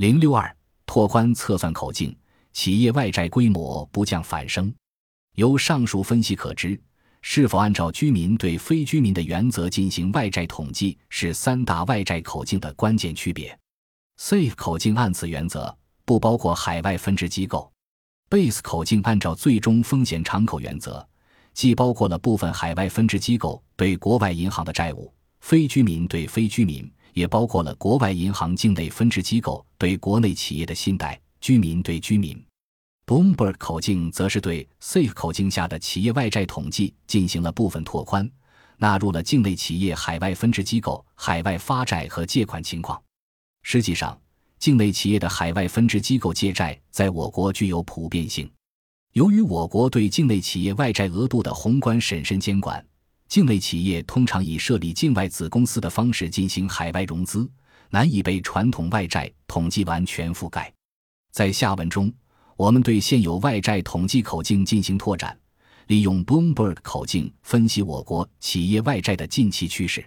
零六二，拓宽测算口径，企业外债规模不降反升。由上述分析可知，是否按照居民对非居民的原则进行外债统计，是三大外债口径的关键区别。Safe 口径按此原则不包括海外分支机构；Base 口径按照最终风险敞口原则，既包括了部分海外分支机构对国外银行的债务，非居民对非居民。也包括了国外银行境内分支机构对国内企业的信贷，居民对居民。Bloomberg 口径则是对 Safe 口径下的企业外债统计进行了部分拓宽，纳入了境内企业海外分支机构海外发债和借款情况。实际上，境内企业的海外分支机构借债在我国具有普遍性。由于我国对境内企业外债额度的宏观审慎监管。境内企业通常以设立境外子公司的方式进行海外融资，难以被传统外债统计完全覆盖。在下文中，我们对现有外债统计口径进行拓展，利用 Bloomberg 口径分析我国企业外债的近期趋势。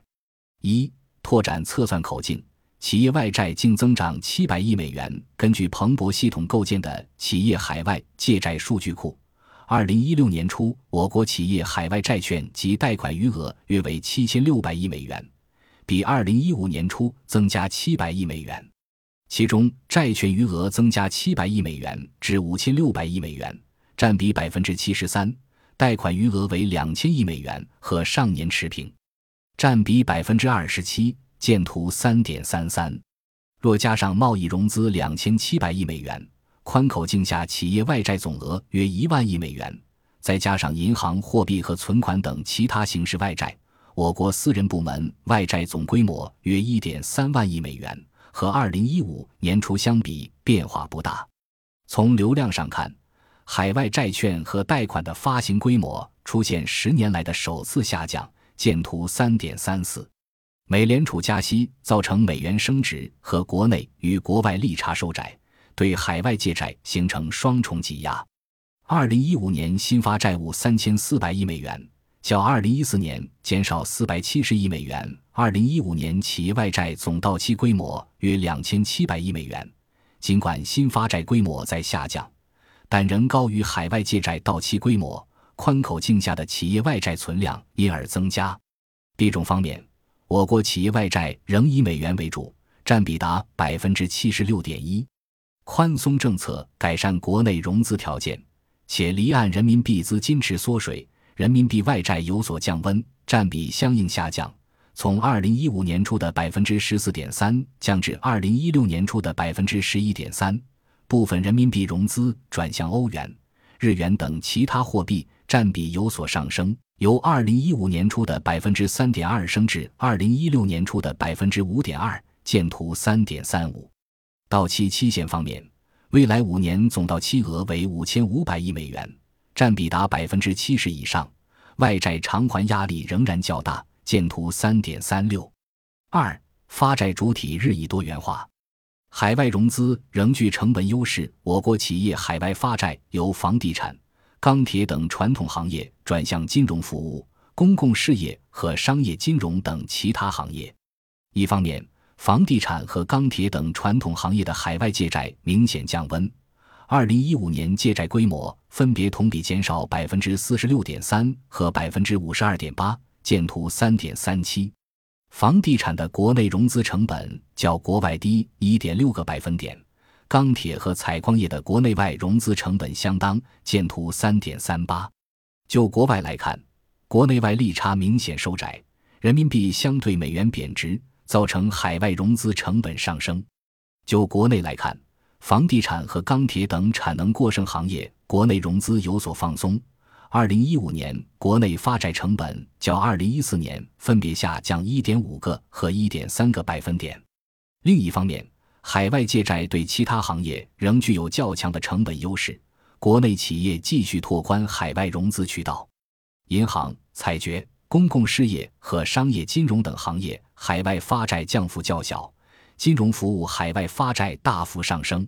一、拓展测算口径，企业外债净增长七百亿美元。根据彭博系统构建的企业海外借债数据库。二零一六年初，我国企业海外债券及贷款余额约为七千六百亿美元，比二零一五年初增加七百亿美元。其中，债券余额增加七百亿美元至五千六百亿美元，占比百分之七十三；贷款余额为两千亿美元，和上年持平，占比百分之二十七。见图三点三三。若加上贸易融资两千七百亿美元。宽口径下企业外债总额约一万亿美元，再加上银行、货币和存款等其他形式外债，我国私人部门外债总规模约一点三万亿美元，和二零一五年初相比变化不大。从流量上看，海外债券和贷款的发行规模出现十年来的首次下降。见图三点三四。美联储加息造成美元升值和国内与国外利差收窄。对海外借债形成双重挤压。二零一五年新发债务三千四百亿美元，较二零一四年减少四百七十亿美元。二零一五年企业外债总到期规模约两千七百亿美元。尽管新发债规模在下降，但仍高于海外借债到期规模。宽口径下的企业外债存量因而增加。币种方面，我国企业外债仍以美元为主，占比达百分之七十六点一。宽松政策改善国内融资条件，且离岸人民币资金池缩水，人民币外债有所降温，占比相应下降，从二零一五年初的百分之十四点三降至二零一六年初的百分之十一点三。部分人民币融资转向欧元、日元等其他货币，占比有所上升，由二零一五年初的百分之三点二升至二零一六年初的百分之五点二。见图三点三五。到期期限方面，未来五年总到期额为五千五百亿美元，占比达百分之七十以上，外债偿还压力仍然较大。见图三点三六。二、发债主体日益多元化，海外融资仍具成本优势。我国企业海外发债由房地产、钢铁等传统行业转向金融服务、公共事业和商业金融等其他行业。一方面，房地产和钢铁等传统行业的海外借债明显降温，二零一五年借债规模分别同比减少百分之四十六点三和百分之五十二点八，见图三点三七。房地产的国内融资成本较国外低一点六个百分点，钢铁和采矿业的国内外融资成本相当，见图三点三八。就国外来看，国内外利差明显收窄，人民币相对美元贬值。造成海外融资成本上升。就国内来看，房地产和钢铁等产能过剩行业国内融资有所放松。二零一五年国内发债成本较二零一四年分别下降一点五个和一点三个百分点。另一方面，海外借债对其他行业仍具有较强的成本优势。国内企业继续拓宽海外融资渠道，银行、采掘。公共事业和商业金融等行业海外发债降幅较小，金融服务海外发债大幅上升，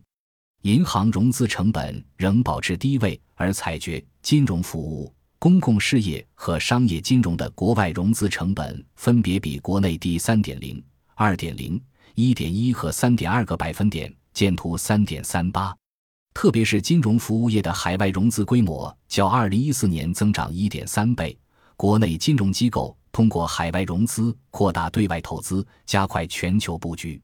银行融资成本仍保持低位，而采掘、金融服务、公共事业和商业金融的国外融资成本分别比国内低三点零、二点零、一点一和三点二个百分点。见图三点三八。特别是金融服务业的海外融资规模较二零一四年增长一点三倍，国内金融机构通过海外融资扩大对外投资，加快全球布局。